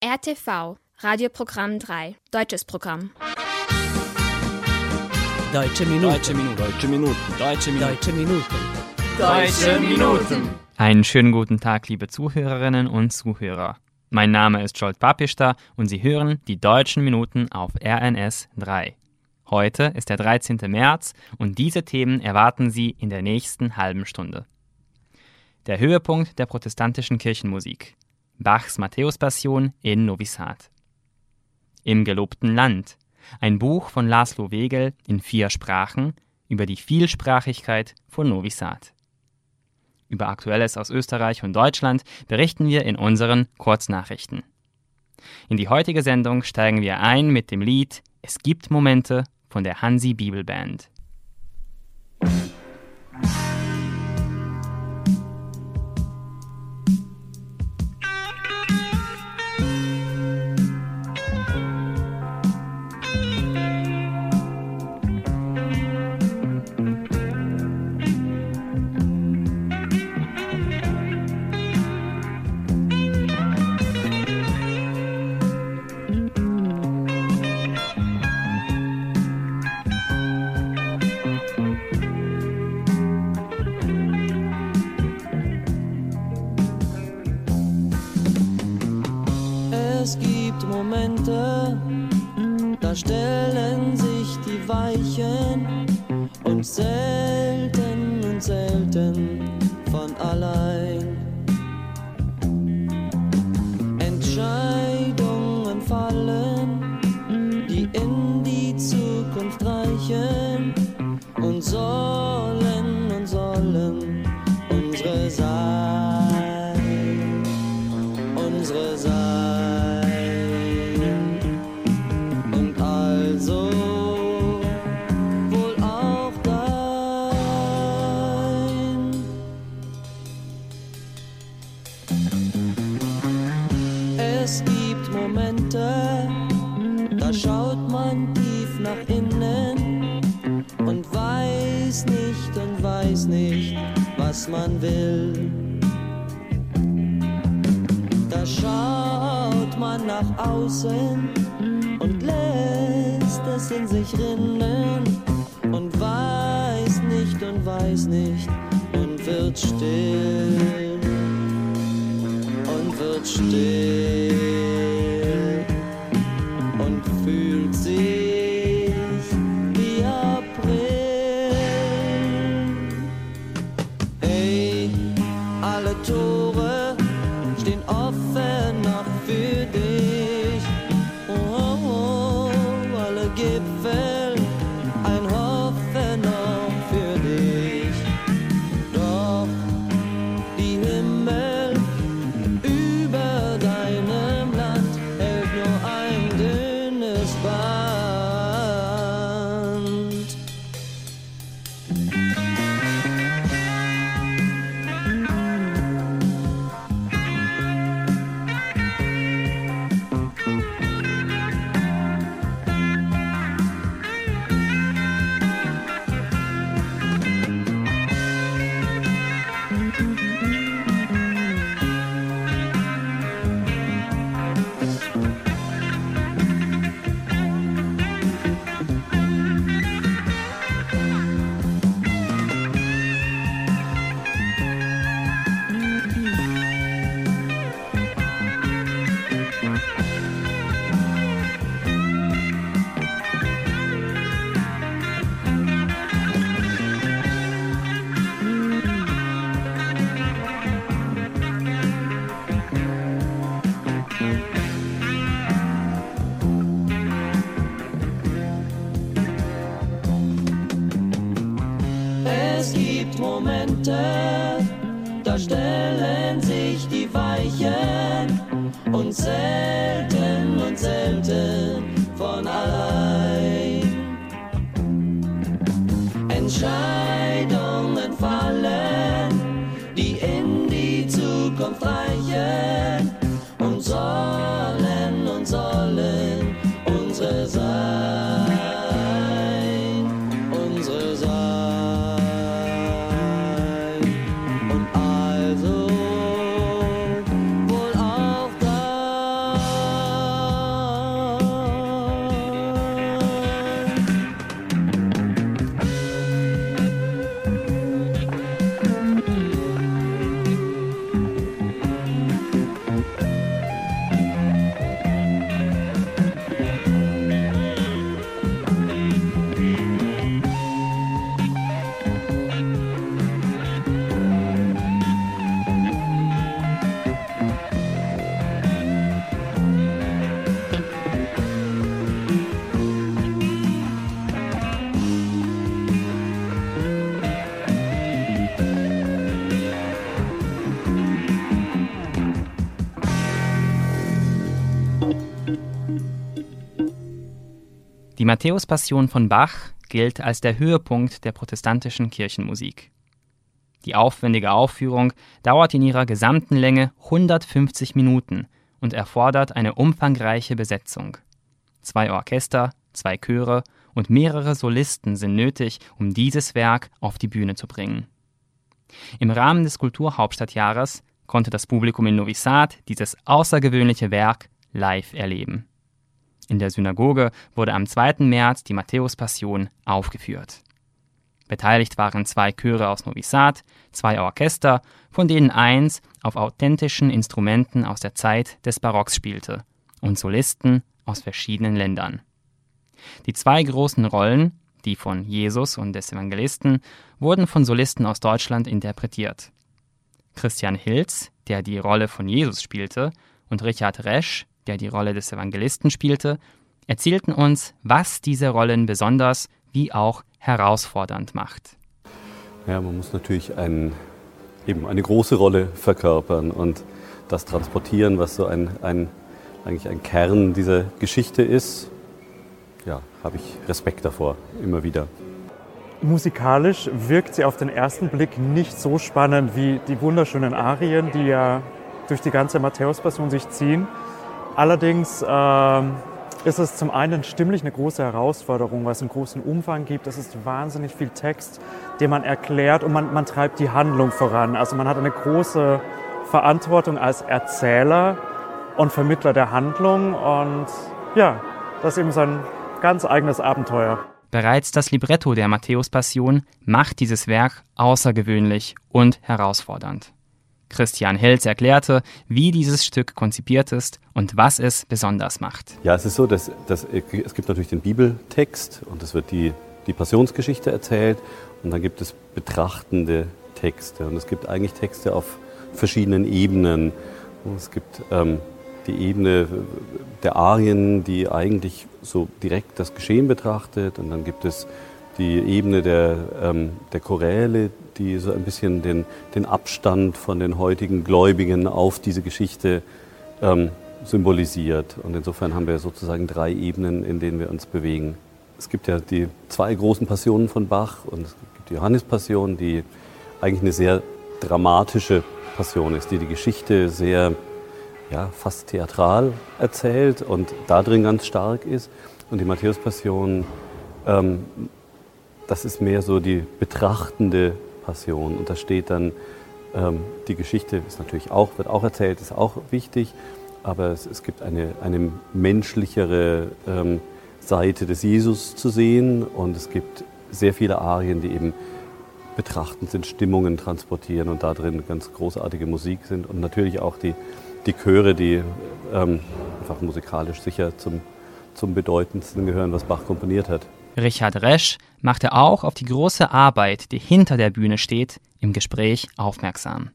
RTV, Radioprogramm 3, deutsches Programm. Deutsche Minuten. Deutsche Minuten. Deutsche Minuten. Deutsche Minuten. Deutsche Minuten. Deutsche Minuten. Einen schönen guten Tag, liebe Zuhörerinnen und Zuhörer. Mein Name ist Scholt Papista und Sie hören die deutschen Minuten auf RNS 3. Heute ist der 13. März und diese Themen erwarten Sie in der nächsten halben Stunde. Der Höhepunkt der protestantischen Kirchenmusik. Bachs Matthäus-Passion in Novi Sad. Im gelobten Land. Ein Buch von Laszlo Wegel in vier Sprachen über die Vielsprachigkeit von Novi Sad. Über Aktuelles aus Österreich und Deutschland berichten wir in unseren Kurznachrichten. In die heutige Sendung steigen wir ein mit dem Lied Es gibt Momente von der Hansi Bibelband. Es was man will. Da schaut man nach außen und lässt es in sich rinnen und weiß nicht und weiß nicht und wird still und wird still Zukunft reichen und sollen Die Matthäus-Passion von Bach gilt als der Höhepunkt der protestantischen Kirchenmusik. Die aufwendige Aufführung dauert in ihrer gesamten Länge 150 Minuten und erfordert eine umfangreiche Besetzung. Zwei Orchester, zwei Chöre und mehrere Solisten sind nötig, um dieses Werk auf die Bühne zu bringen. Im Rahmen des Kulturhauptstadtjahres konnte das Publikum in Novi Sad dieses außergewöhnliche Werk live erleben. In der Synagoge wurde am 2. März die Matthäus-Passion aufgeführt. Beteiligt waren zwei Chöre aus Novi Sad, zwei Orchester, von denen eins auf authentischen Instrumenten aus der Zeit des Barocks spielte, und Solisten aus verschiedenen Ländern. Die zwei großen Rollen, die von Jesus und des Evangelisten, wurden von Solisten aus Deutschland interpretiert. Christian Hilz, der die Rolle von Jesus spielte, und Richard Resch, der die Rolle des Evangelisten spielte, erzählten uns, was diese Rollen besonders wie auch herausfordernd macht. Ja, man muss natürlich ein, eben eine große Rolle verkörpern und das transportieren, was so ein, ein, eigentlich ein Kern dieser Geschichte ist. Ja, habe ich Respekt davor, immer wieder. Musikalisch wirkt sie auf den ersten Blick nicht so spannend wie die wunderschönen Arien, die ja durch die ganze Matthäus-Passion sich ziehen. Allerdings ähm, ist es zum einen stimmlich eine große Herausforderung, weil es einen großen Umfang gibt. Es ist wahnsinnig viel Text, den man erklärt und man, man treibt die Handlung voran. Also man hat eine große Verantwortung als Erzähler und Vermittler der Handlung und ja, das ist eben so ein ganz eigenes Abenteuer. Bereits das Libretto der Matthäus-Passion macht dieses Werk außergewöhnlich und herausfordernd. Christian Helz erklärte, wie dieses Stück konzipiert ist und was es besonders macht. Ja, es ist so, dass, dass es gibt natürlich den Bibeltext und es wird die, die Passionsgeschichte erzählt und dann gibt es betrachtende Texte und es gibt eigentlich Texte auf verschiedenen Ebenen. Es gibt ähm, die Ebene der Arien, die eigentlich so direkt das Geschehen betrachtet. Und dann gibt es die Ebene der, ähm, der Choräle, die so ein bisschen den, den Abstand von den heutigen Gläubigen auf diese Geschichte ähm, symbolisiert. Und insofern haben wir sozusagen drei Ebenen, in denen wir uns bewegen. Es gibt ja die zwei großen Passionen von Bach und es gibt die Johannespassion, die eigentlich eine sehr dramatische Passion ist, die die Geschichte sehr ja, fast theatral erzählt und da drin ganz stark ist. Und die Matthäus-Passion, ähm, das ist mehr so die betrachtende Passion. Und da steht dann, ähm, die Geschichte ist natürlich auch, wird auch erzählt, ist auch wichtig, aber es, es gibt eine, eine menschlichere ähm, Seite des Jesus zu sehen und es gibt sehr viele Arien, die eben betrachtend sind, Stimmungen transportieren und da drin ganz großartige Musik sind und natürlich auch die die Chöre, die ähm, einfach musikalisch sicher zum, zum bedeutendsten gehören, was Bach komponiert hat. Richard Resch machte auch auf die große Arbeit, die hinter der Bühne steht, im Gespräch aufmerksam.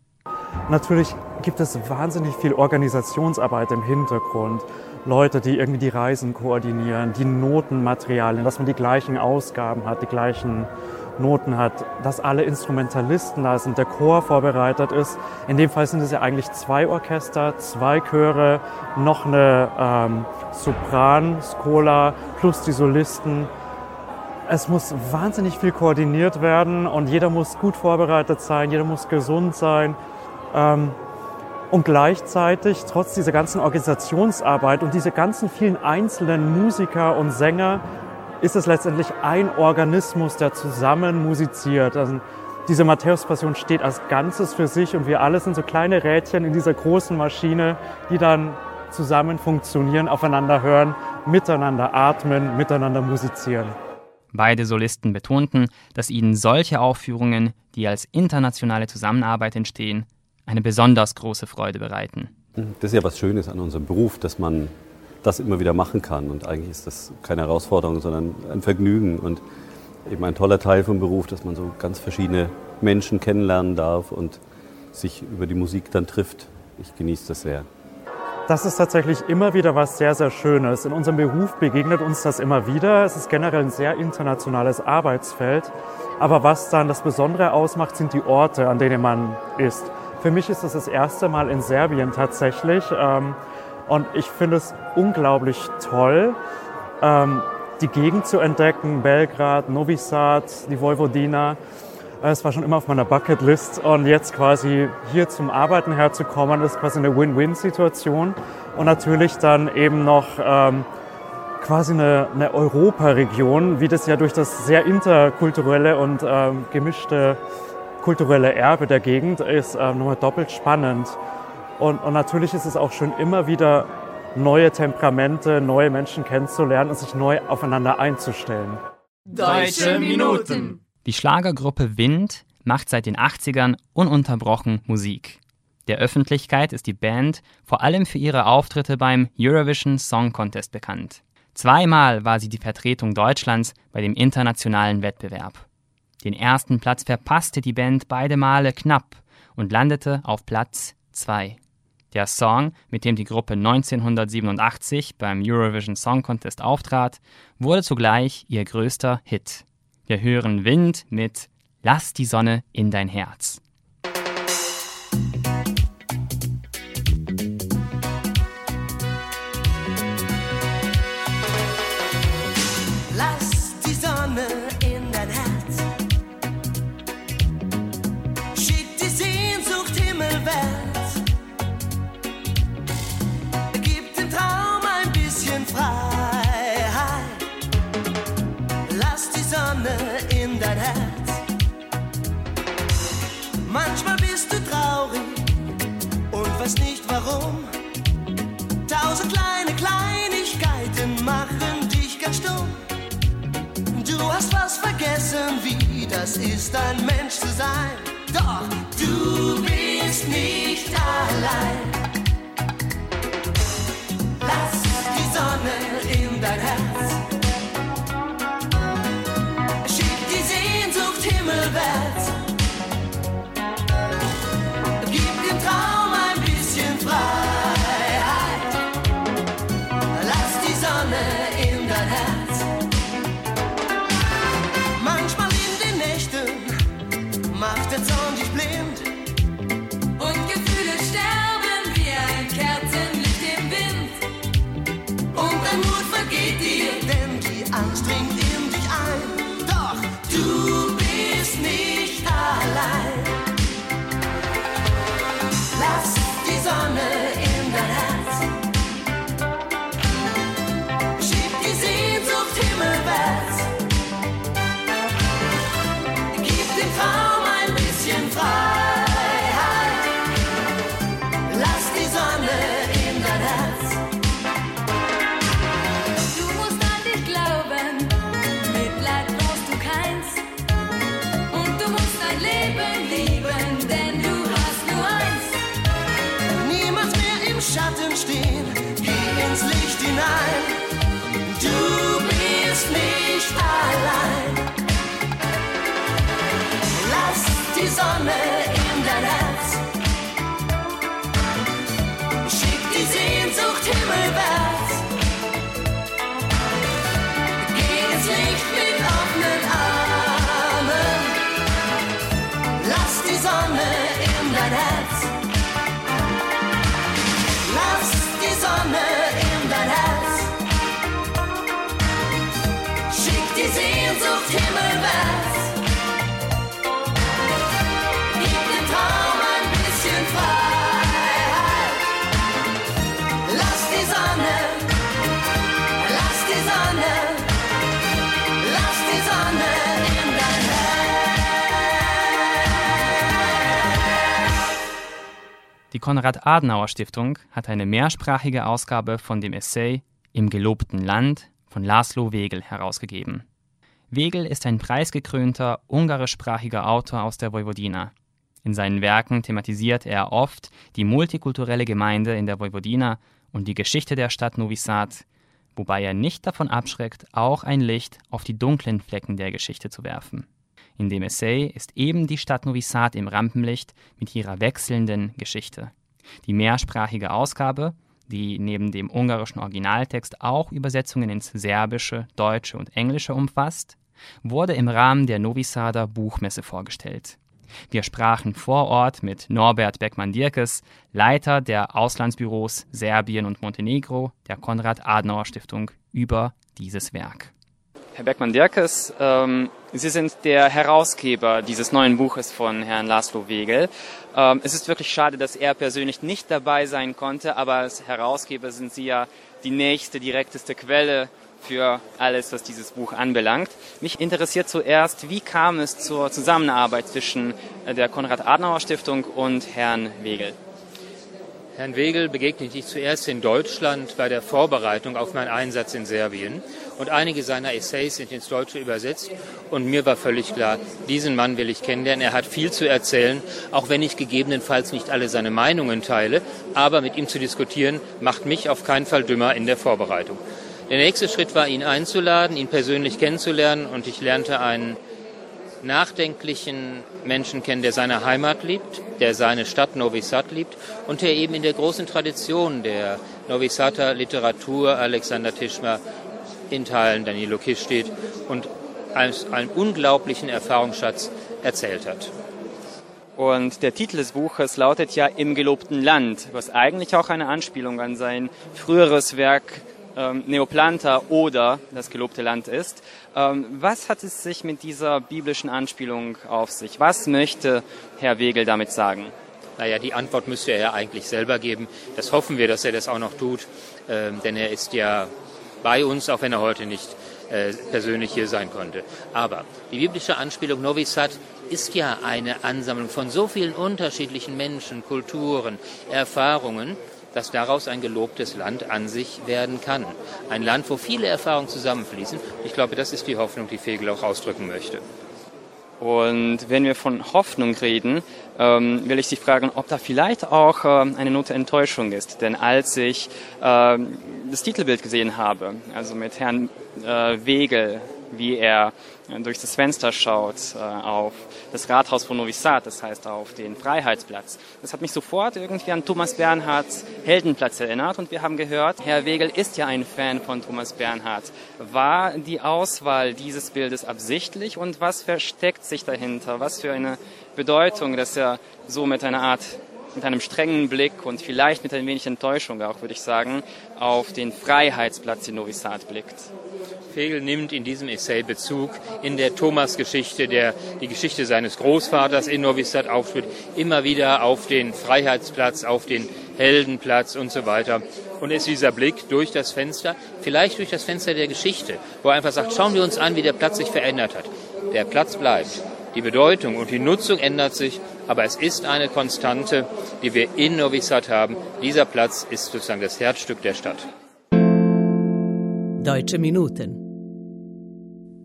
Natürlich gibt es wahnsinnig viel Organisationsarbeit im Hintergrund. Leute, die irgendwie die Reisen koordinieren, die Notenmaterialien, dass man die gleichen Ausgaben hat, die gleichen Noten hat, dass alle Instrumentalisten da sind, der Chor vorbereitet ist. In dem Fall sind es ja eigentlich zwei Orchester, zwei Chöre, noch eine ähm, Sopran-Skola plus die Solisten. Es muss wahnsinnig viel koordiniert werden und jeder muss gut vorbereitet sein, jeder muss gesund sein. Ähm, und gleichzeitig, trotz dieser ganzen Organisationsarbeit und diese ganzen vielen einzelnen Musiker und Sänger, ist es letztendlich ein Organismus, der zusammen musiziert. Also diese Matthäus-Passion steht als Ganzes für sich und wir alle sind so kleine Rädchen in dieser großen Maschine, die dann zusammen funktionieren, aufeinander hören, miteinander atmen, miteinander musizieren. Beide Solisten betonten, dass ihnen solche Aufführungen, die als internationale Zusammenarbeit entstehen, eine besonders große Freude bereiten. Das ist ja was Schönes an unserem Beruf, dass man das immer wieder machen kann. Und eigentlich ist das keine Herausforderung, sondern ein Vergnügen und eben ein toller Teil vom Beruf, dass man so ganz verschiedene Menschen kennenlernen darf und sich über die Musik dann trifft. Ich genieße das sehr. Das ist tatsächlich immer wieder was sehr, sehr Schönes. In unserem Beruf begegnet uns das immer wieder. Es ist generell ein sehr internationales Arbeitsfeld. Aber was dann das Besondere ausmacht, sind die Orte, an denen man ist. Für mich ist es das erste Mal in Serbien tatsächlich. Ähm, Und ich finde es unglaublich toll, ähm, die Gegend zu entdecken, Belgrad, Novi Sad, die Vojvodina. Es war schon immer auf meiner Bucketlist und jetzt quasi hier zum Arbeiten herzukommen, ist quasi eine Win-Win-Situation und natürlich dann eben noch ähm, quasi eine, eine Europaregion, wie das ja durch das sehr interkulturelle und ähm, gemischte kulturelle Erbe der Gegend ist, ähm, nochmal doppelt spannend. Und, und natürlich ist es auch schön, immer wieder neue Temperamente, neue Menschen kennenzulernen und sich neu aufeinander einzustellen. Deutsche Minuten. Die Schlagergruppe Wind macht seit den 80ern ununterbrochen Musik. Der Öffentlichkeit ist die Band vor allem für ihre Auftritte beim Eurovision Song Contest bekannt. Zweimal war sie die Vertretung Deutschlands bei dem internationalen Wettbewerb. Den ersten Platz verpasste die Band beide Male knapp und landete auf Platz 2. Der Song, mit dem die Gruppe 1987 beim Eurovision Song Contest auftrat, wurde zugleich ihr größter Hit. Wir hören Wind mit Lass die Sonne in dein Herz. Warum. Tausend kleine Kleinigkeiten machen dich ganz stumm. Du hast was vergessen, wie das ist, ein Mensch zu sein. Doch du bist nicht allein. Lass die Sonne in Macht der Zorn dich blind. Und Gefühle sterben wie ein Kerzenlicht im Wind. Und dein Mut vergeht dir, denn die Angst dringt nicht allein. Lass die Sonne in dein Herz. Schick die Sehnsucht himmelwärts. Konrad-Adenauer-Stiftung hat eine mehrsprachige Ausgabe von dem Essay Im gelobten Land von Laszlo Wegel herausgegeben. Wegel ist ein preisgekrönter ungarischsprachiger Autor aus der Vojvodina. In seinen Werken thematisiert er oft die multikulturelle Gemeinde in der Vojvodina und die Geschichte der Stadt Novi Sad, wobei er nicht davon abschreckt, auch ein Licht auf die dunklen Flecken der Geschichte zu werfen. In dem Essay ist eben die Stadt Novi Sad im Rampenlicht mit ihrer wechselnden Geschichte. Die mehrsprachige Ausgabe, die neben dem ungarischen Originaltext auch Übersetzungen ins Serbische, Deutsche und Englische umfasst, wurde im Rahmen der Novi Sader Buchmesse vorgestellt. Wir sprachen vor Ort mit Norbert Beckmann-Dierkes, Leiter der Auslandsbüros Serbien und Montenegro der Konrad-Adenauer-Stiftung, über dieses Werk. Herr Beckmann-Dierkes, ähm, Sie sind der Herausgeber dieses neuen Buches von Herrn Laszlo Wegel. Ähm, es ist wirklich schade, dass er persönlich nicht dabei sein konnte, aber als Herausgeber sind Sie ja die nächste, direkteste Quelle für alles, was dieses Buch anbelangt. Mich interessiert zuerst, wie kam es zur Zusammenarbeit zwischen der Konrad-Adenauer-Stiftung und Herrn Wegel? Herrn Wegel begegnete ich zuerst in Deutschland bei der Vorbereitung auf meinen Einsatz in Serbien. Und einige seiner Essays sind ins Deutsche übersetzt. Und mir war völlig klar, diesen Mann will ich kennenlernen. Er hat viel zu erzählen, auch wenn ich gegebenenfalls nicht alle seine Meinungen teile. Aber mit ihm zu diskutieren, macht mich auf keinen Fall dümmer in der Vorbereitung. Der nächste Schritt war, ihn einzuladen, ihn persönlich kennenzulernen. Und ich lernte einen nachdenklichen Menschen kennen, der seine Heimat liebt, der seine Stadt Novi Sad liebt und der eben in der großen Tradition der Novi Sader Literatur Alexander Tischmer in Teilen Danilo Kisch steht und einen unglaublichen Erfahrungsschatz erzählt hat. Und der Titel des Buches lautet ja Im gelobten Land, was eigentlich auch eine Anspielung an sein früheres Werk ähm, Neoplanta oder das gelobte Land ist. Ähm, was hat es sich mit dieser biblischen Anspielung auf sich? Was möchte Herr Wegel damit sagen? Naja, die Antwort müsste er ja eigentlich selber geben. Das hoffen wir, dass er das auch noch tut, ähm, denn er ist ja bei uns, auch wenn er heute nicht äh, persönlich hier sein konnte. Aber die biblische Anspielung Novi Sad ist ja eine Ansammlung von so vielen unterschiedlichen Menschen, Kulturen, Erfahrungen, dass daraus ein gelobtes Land an sich werden kann. Ein Land, wo viele Erfahrungen zusammenfließen. Ich glaube, das ist die Hoffnung, die Fegel auch ausdrücken möchte. Und wenn wir von Hoffnung reden, ähm, will ich Sie fragen, ob da vielleicht auch ähm, eine Note Enttäuschung ist. Denn als ich ähm, das Titelbild gesehen habe, also mit Herrn äh, Wegel, wie er durch das Fenster schaut äh, auf das Rathaus von Novi Sad, das heißt auf den Freiheitsplatz. Das hat mich sofort irgendwie an Thomas Bernhards Heldenplatz erinnert und wir haben gehört, Herr Wegel ist ja ein Fan von Thomas Bernhard. War die Auswahl dieses Bildes absichtlich und was versteckt sich dahinter? Was für eine Bedeutung, dass er so mit einer Art mit einem strengen Blick und vielleicht mit ein wenig Enttäuschung auch, würde ich sagen, auf den Freiheitsplatz in Novi Sad blickt. Fegel nimmt in diesem Essay Bezug in der Thomas-Geschichte, der die Geschichte seines Großvaters in Novi Sad aufführt, immer wieder auf den Freiheitsplatz, auf den Heldenplatz und so weiter. Und ist dieser Blick durch das Fenster, vielleicht durch das Fenster der Geschichte, wo er einfach sagt, schauen wir uns an, wie der Platz sich verändert hat. Der Platz bleibt. Die Bedeutung und die Nutzung ändert sich, aber es ist eine Konstante, die wir in Novi Sad haben. Dieser Platz ist sozusagen das Herzstück der Stadt. Deutsche Minuten.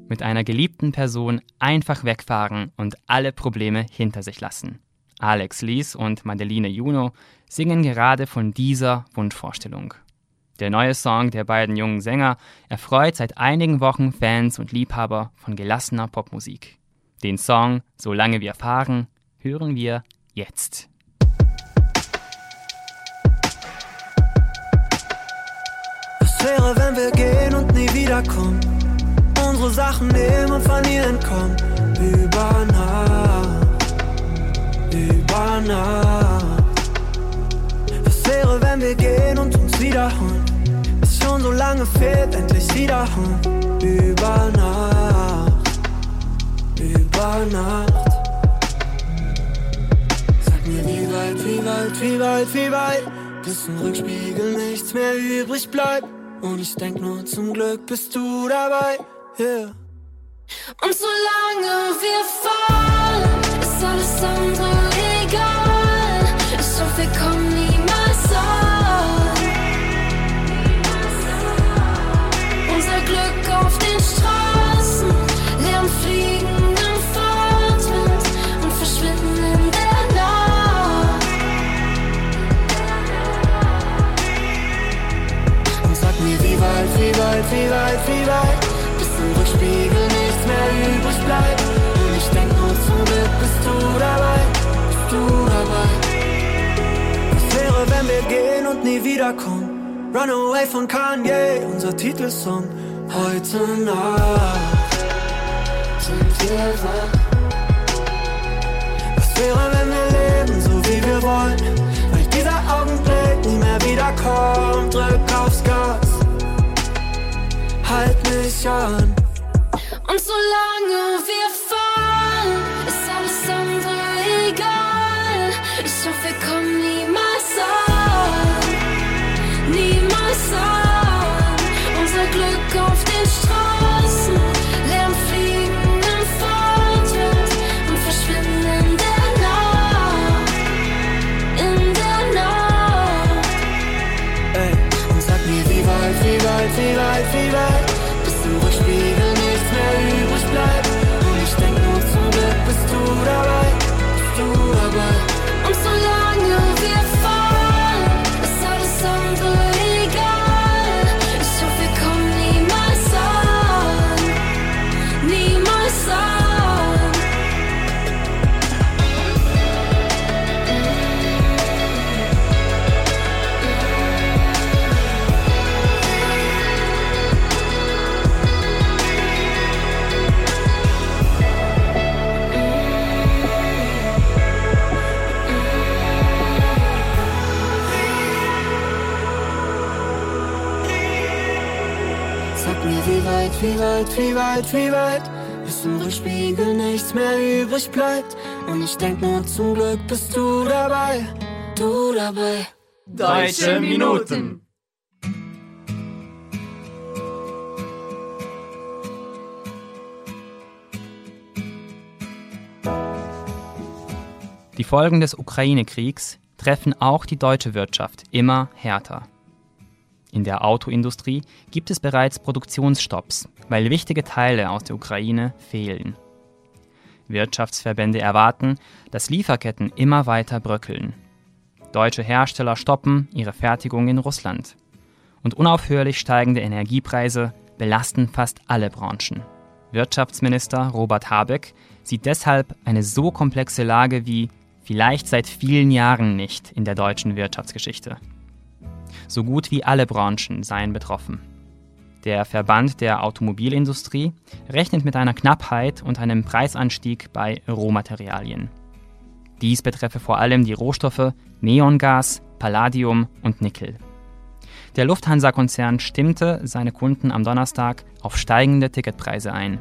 Mit einer geliebten Person einfach wegfahren und alle Probleme hinter sich lassen. Alex Lies und Madeline Juno singen gerade von dieser Wunschvorstellung. Der neue Song der beiden jungen Sänger erfreut seit einigen Wochen Fans und Liebhaber von gelassener Popmusik. Den Song Solange wir fahren hören wir jetzt. Was wäre, wenn wir gehen und nie wiederkommen? Unsere Sachen nehmen und von ihr entkommen. Über Nacht, über Nacht. Was wäre, wenn wir gehen und uns wiederholen? Was schon so lange fehlt, endlich wiederholen. Über Nacht, über Nacht. Sag mir, wie weit, wie weit, wie weit, wie weit, bis im Rückspiegel nichts mehr übrig bleibt. Und ich denk nur zum Glück bist du dabei. Yeah. Und solange wir fahren, ist alles andere egal. Ich hoffe, wir kommen niemals an. Unser Glück auf den Straßen, Lärm fliegen im Fahrtwind und verschwinden in der Nacht. Und sag mir, wie weit, wie weit, wie weit, wie weit, bist du dabei, bist du dabei. Was wäre, wenn wir gehen und nie wiederkommen? Runaway von Kanye, unser Titelsong. Heute Nacht sind wir wach. wäre, wenn wir leben, so wie wir wollen. Weil dieser Augenblick nie mehr wiederkommt. Drück aufs Gas, halt mich an. Wie weit, wie weit, wie weit, wie weit im Rückspiegel nichts mehr übrig bleibt Und ich denk nur zum Glück bist du dabei Du dabei Deutsche Minuten. Die Folgen des Ukraine-Kriegs treffen auch die deutsche Wirtschaft immer härter. In der Autoindustrie gibt es bereits Produktionsstopps, weil wichtige Teile aus der Ukraine fehlen. Wirtschaftsverbände erwarten, dass Lieferketten immer weiter bröckeln. Deutsche Hersteller stoppen ihre Fertigung in Russland. Und unaufhörlich steigende Energiepreise belasten fast alle Branchen. Wirtschaftsminister Robert Habeck sieht deshalb eine so komplexe Lage wie vielleicht seit vielen Jahren nicht in der deutschen Wirtschaftsgeschichte. So gut wie alle Branchen seien betroffen. Der Verband der Automobilindustrie rechnet mit einer Knappheit und einem Preisanstieg bei Rohmaterialien. Dies betreffe vor allem die Rohstoffe Neongas, Palladium und Nickel. Der Lufthansa-Konzern stimmte seine Kunden am Donnerstag auf steigende Ticketpreise ein.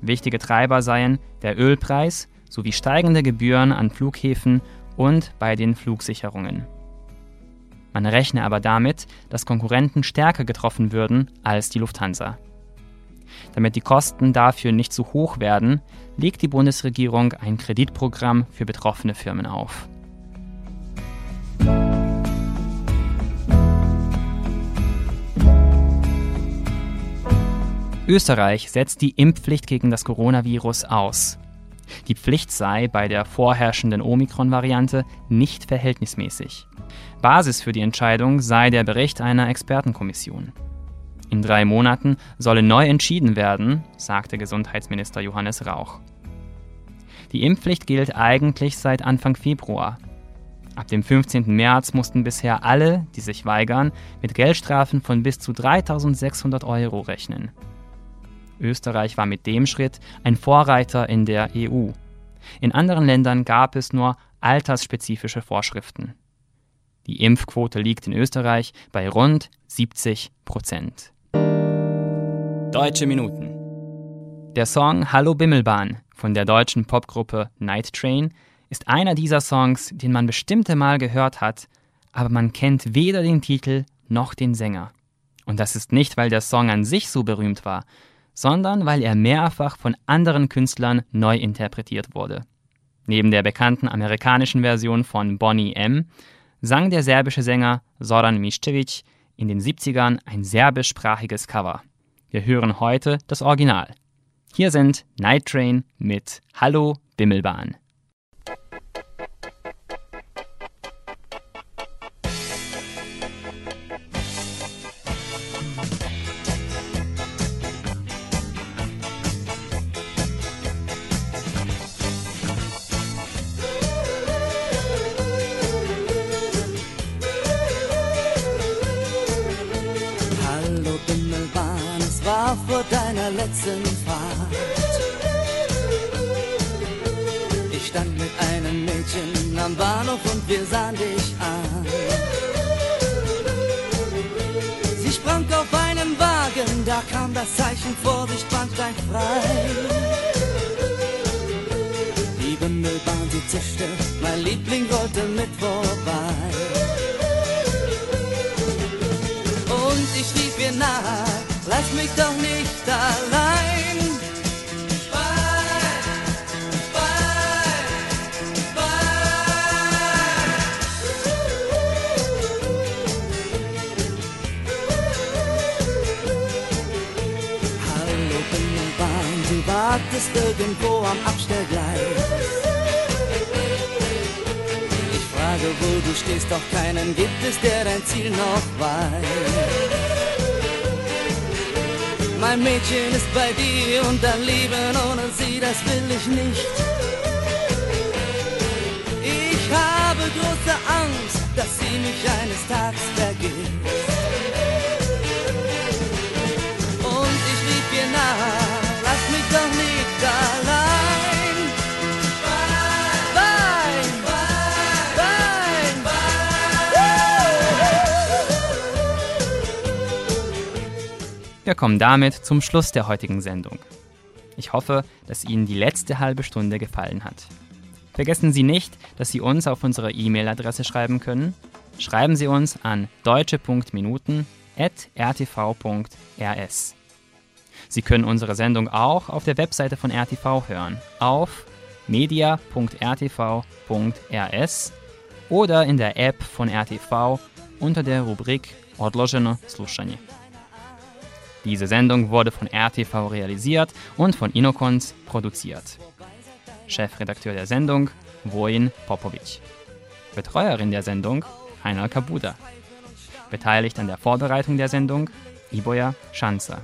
Wichtige Treiber seien der Ölpreis sowie steigende Gebühren an Flughäfen und bei den Flugsicherungen. Man rechne aber damit, dass Konkurrenten stärker getroffen würden als die Lufthansa. Damit die Kosten dafür nicht zu hoch werden, legt die Bundesregierung ein Kreditprogramm für betroffene Firmen auf. Österreich setzt die Impfpflicht gegen das Coronavirus aus. Die Pflicht sei bei der vorherrschenden Omikron-Variante nicht verhältnismäßig. Basis für die Entscheidung sei der Bericht einer Expertenkommission. In drei Monaten solle neu entschieden werden, sagte Gesundheitsminister Johannes Rauch. Die Impfpflicht gilt eigentlich seit Anfang Februar. Ab dem 15. März mussten bisher alle, die sich weigern, mit Geldstrafen von bis zu 3600 Euro rechnen. Österreich war mit dem Schritt ein Vorreiter in der EU. In anderen Ländern gab es nur altersspezifische Vorschriften. Die Impfquote liegt in Österreich bei rund 70 Prozent. Deutsche Minuten. Der Song Hallo Bimmelbahn von der deutschen Popgruppe Night Train ist einer dieser Songs, den man bestimmte Mal gehört hat, aber man kennt weder den Titel noch den Sänger. Und das ist nicht, weil der Song an sich so berühmt war, sondern weil er mehrfach von anderen Künstlern neu interpretiert wurde. Neben der bekannten amerikanischen Version von Bonnie M. sang der serbische Sänger Zoran Miščević in den 70ern ein serbischsprachiges Cover. Wir hören heute das Original. Hier sind Night Train mit Hallo Bimmelbahn. Letzten Fahrt. Ich stand mit einem Mädchen am Bahnhof und wir sahen dich an. Sie sprang auf einen Wagen, da kam das Zeichen Vorsicht, Bahnsteig frei. Die Bimmelbahn, sie zischte, mein Liebling wollte mit vorbei. Und ich rief ihr nahe, lass mich doch nicht allein. Bye, bye, bye. Hallo Bimmelbahn, du wartest irgendwo am Abstellgleis. Ich frage, wo du stehst, doch keinen gibt es, der dein Ziel noch weiß. Mein Mädchen ist bei dir und dein Leben ohne sie, das will ich nicht. Ich habe große Angst, dass sie mich eines Tages vergisst. Und ich rief ihr nach, lass mich doch nicht allein. Wir kommen damit zum Schluss der heutigen Sendung. Ich hoffe, dass Ihnen die letzte halbe Stunde gefallen hat. Vergessen Sie nicht, dass Sie uns auf unsere E-Mail-Adresse schreiben können. Schreiben Sie uns an deutsche.minuten.rtv.rs. Sie können unsere Sendung auch auf der Webseite von RTV hören, auf media.rtv.rs oder in der App von RTV unter der Rubrik Odloženo slušanje. Diese Sendung wurde von RTV realisiert und von Inokons produziert. Chefredakteur der Sendung Vojin Popovic. Betreuerin der Sendung Heiner Kabuda. Beteiligt an der Vorbereitung der Sendung Iboja Schanzer.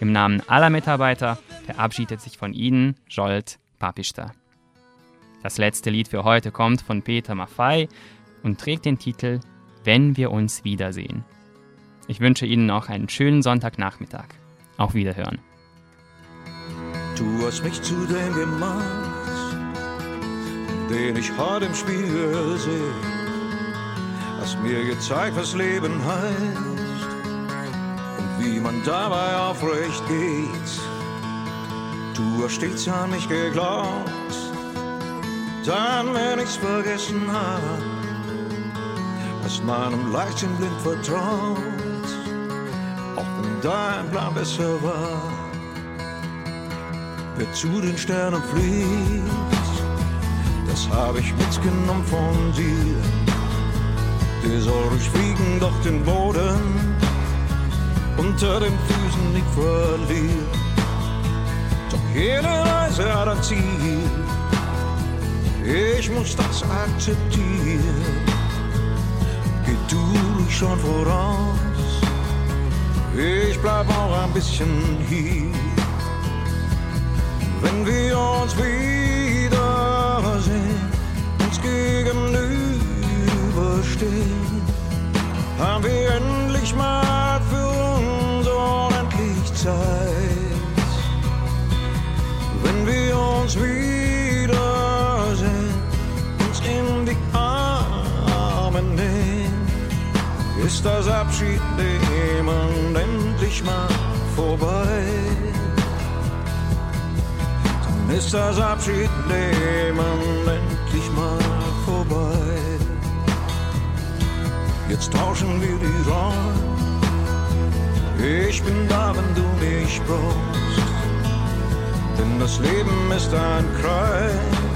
Im Namen aller Mitarbeiter verabschiedet sich von Ihnen Jolt Papista. Das letzte Lied für heute kommt von Peter Maffei und trägt den Titel Wenn wir uns wiedersehen. Ich wünsche Ihnen noch einen schönen Sonntagnachmittag. Auf Wiederhören. Du hast mich zu dem gemacht, den ich heute im Spiegel sehe. Hast mir gezeigt, was Leben heißt und wie man dabei aufrecht geht. Du hast stets an mich geglaubt, dann, wenn ich's vergessen hab, hast meinem Leichtsinn blind vertraut, dein Plan besser war wer zu den Sternen fliegt, das habe ich mitgenommen von dir. Der soll durchfliegen, doch den Boden unter den Füßen nicht verlieren. Doch jede Reise hat ein Ziel, ich muss das akzeptieren. Geh du ruhig schon voraus, ich bleib auch ein bisschen hier. Wenn wir uns wiedersehen, uns gegenüberstehen, haben wir endlich mal vorbei ist das Abschied nehmen endlich mal vorbei. Jetzt tauschen wir die Rollen. Ich bin da, wenn du mich brauchst. Denn das Leben ist ein Kreis.